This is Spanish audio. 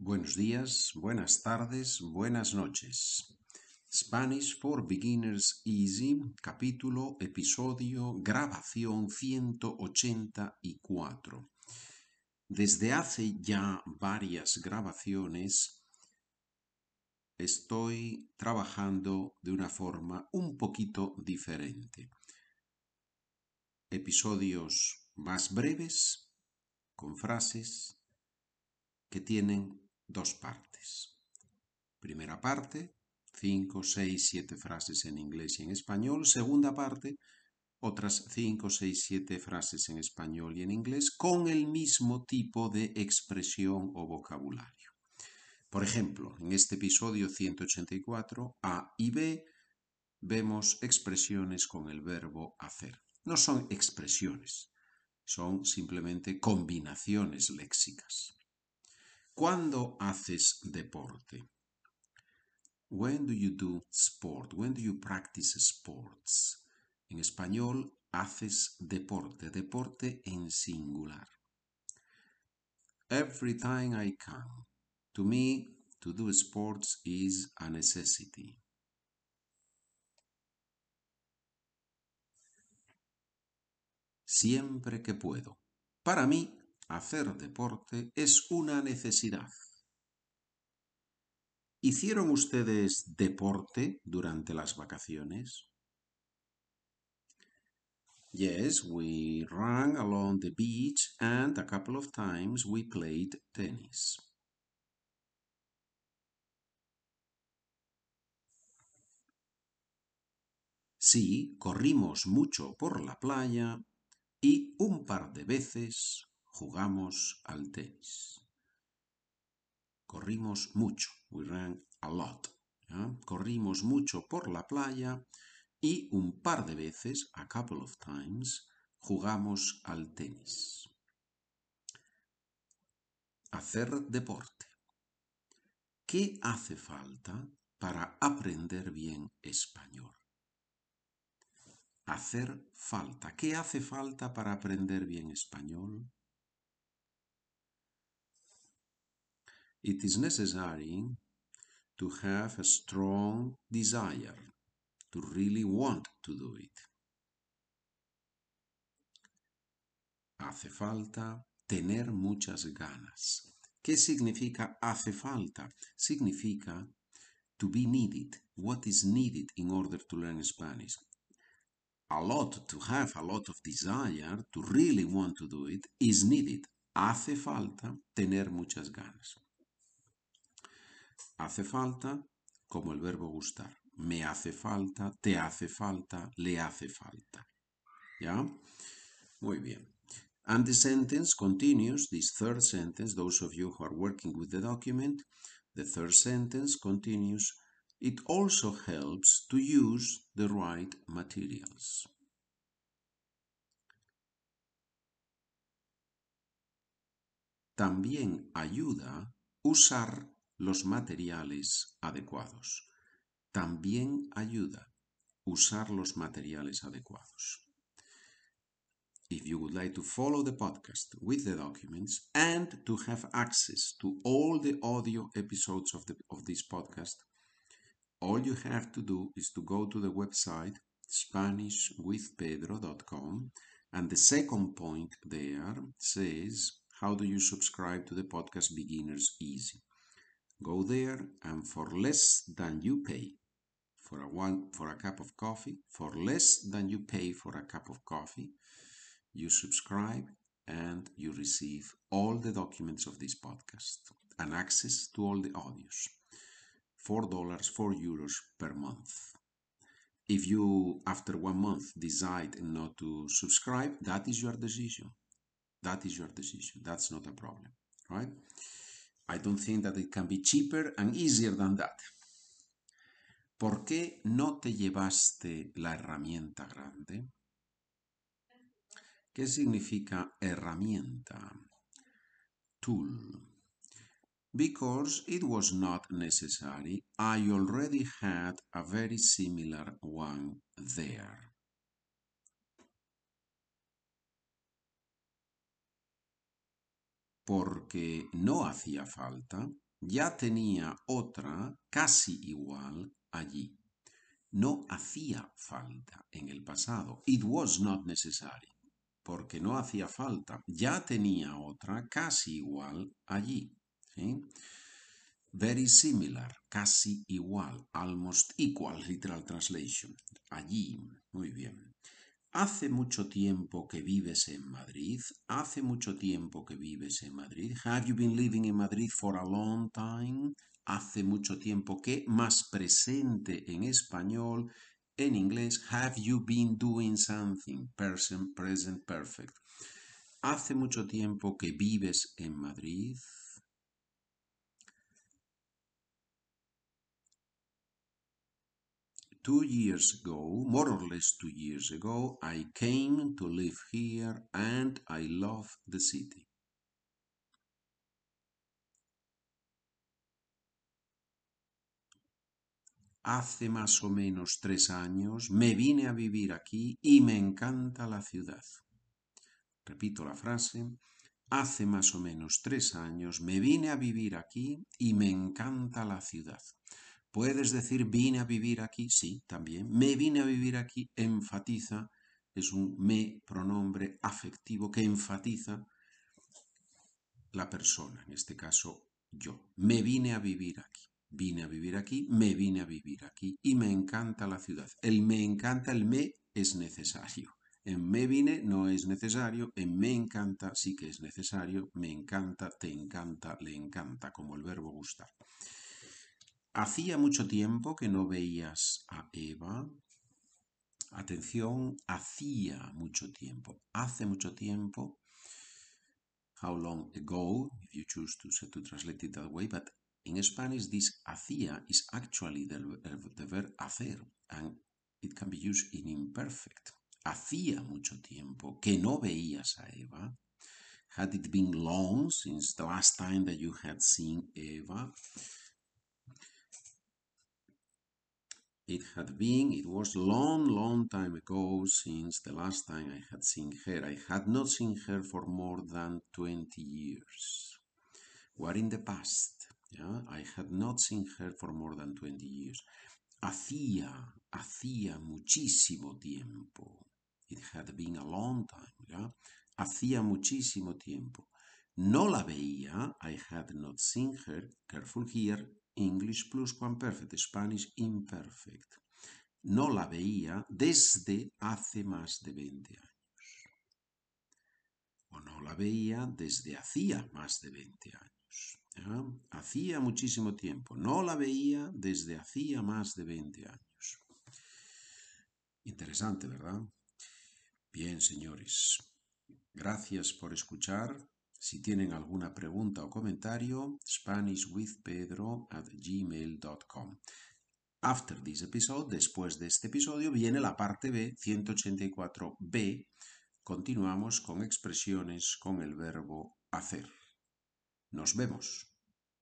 Buenos días, buenas tardes, buenas noches. Spanish for Beginners Easy, capítulo, episodio, grabación 184. Desde hace ya varias grabaciones estoy trabajando de una forma un poquito diferente. Episodios más breves, con frases que tienen dos partes. Primera parte, cinco, seis, siete frases en inglés y en español. Segunda parte, otras cinco, seis, siete frases en español y en inglés con el mismo tipo de expresión o vocabulario. Por ejemplo, en este episodio 184, A y B, vemos expresiones con el verbo hacer. No son expresiones, son simplemente combinaciones léxicas. ¿Cuándo haces deporte? When do you do sport? When do you practice sports? En español, haces deporte, deporte en singular. Every time I can. To me, to do sports is a necessity. Siempre que puedo. Para mí, hacer deporte es una necesidad. ¿Hicieron ustedes deporte durante las vacaciones? Yes, we ran along the beach and a couple of times we played tennis. Sí, corrimos mucho por la playa y un par de veces jugamos al tenis. Corrimos mucho, we ran a lot. Corrimos mucho por la playa y un par de veces, a couple of times, jugamos al tenis. Hacer deporte. ¿Qué hace falta para aprender bien español? Hacer falta. ¿Qué hace falta para aprender bien español? It is necessary to have a strong desire, to really want to do it. Hace falta tener muchas ganas. ¿Qué significa hace falta? Significa to be needed. What is needed in order to learn Spanish? A lot, to have a lot of desire, to really want to do it, is needed. Hace falta tener muchas ganas. Hace falta como el verbo gustar. Me hace falta, te hace falta, le hace falta. ¿Ya? Muy bien. And the sentence continues, this third sentence, those of you who are working with the document, the third sentence continues, it also helps to use the right materials. También ayuda usar los materiales adecuados. También ayuda usar los materiales adecuados. If you would like to follow the podcast with the documents and to have access to all the audio episodes of, the, of this podcast, all you have to do is to go to the website SpanishWithPedro.com and the second point there says, How do you subscribe to the podcast Beginners Easy? Go there and for less than you pay for a one for a cup of coffee, for less than you pay for a cup of coffee, you subscribe and you receive all the documents of this podcast and access to all the audios. Four dollars, four euros per month. If you, after one month, decide not to subscribe, that is your decision. That is your decision. That's not a problem, right? I don't think that it can be cheaper and easier than that. ¿Por qué no te llevaste la herramienta grande? ¿Qué significa herramienta? Tool. Because it was not necessary, I already had a very similar one there. Porque no hacía falta, ya tenía otra casi igual allí. No hacía falta en el pasado. It was not necessary. Porque no hacía falta. Ya tenía otra casi igual allí. Very similar, casi igual, almost equal, literal translation. Allí, muy bien. Hace mucho tiempo que vives en Madrid. Hace mucho tiempo que vives en Madrid. Have you been living in Madrid for a long time? Hace mucho tiempo que más presente en español. En inglés, have you been doing something? Present, present perfect. Hace mucho tiempo que vives en Madrid. Two years ago, more or less two years ago, I came to live here and I love the city. Hace más o menos tres años me vine a vivir aquí y me encanta la ciudad. Repito la frase. Hace más o menos tres años me vine a vivir aquí y me encanta la ciudad. Puedes decir vine a vivir aquí, sí, también. Me vine a vivir aquí enfatiza, es un me pronombre afectivo que enfatiza la persona, en este caso yo. Me vine a vivir aquí. Vine a vivir aquí, me vine a vivir aquí y me encanta la ciudad. El me encanta, el me es necesario. En me vine no es necesario, en me encanta sí que es necesario, me encanta, te encanta, le encanta, como el verbo gustar. Hacía mucho tiempo que no veías a Eva. Atención, hacía mucho tiempo. Hace mucho tiempo. How long ago, if you choose to, translate it that way, but in Spanish this hacía is actually the, the verb hacer and it can be used in imperfect. Hacía mucho tiempo que no veías a Eva. Had it been long since the last time that you had seen Eva? It had been, it was long, long time ago since the last time I had seen her. I had not seen her for more than 20 years. What in the past? Yeah, I had not seen her for more than 20 years. Hacía, hacía muchísimo tiempo. It had been a long time, yeah? Hacía muchísimo tiempo. No la veía, I had not seen her, careful here, English perfect, Spanish imperfect. No la veía desde hace más de 20 años. O no la veía desde hacía más de 20 años. Hacía muchísimo tiempo. No la veía desde hacía más de 20 años. Interesante, ¿verdad? Bien, señores. Gracias por escuchar. Si tienen alguna pregunta o comentario, SpanishWithPedro at gmail.com. After this episode, después de este episodio, viene la parte B, 184b. Continuamos con expresiones con el verbo hacer. Nos vemos.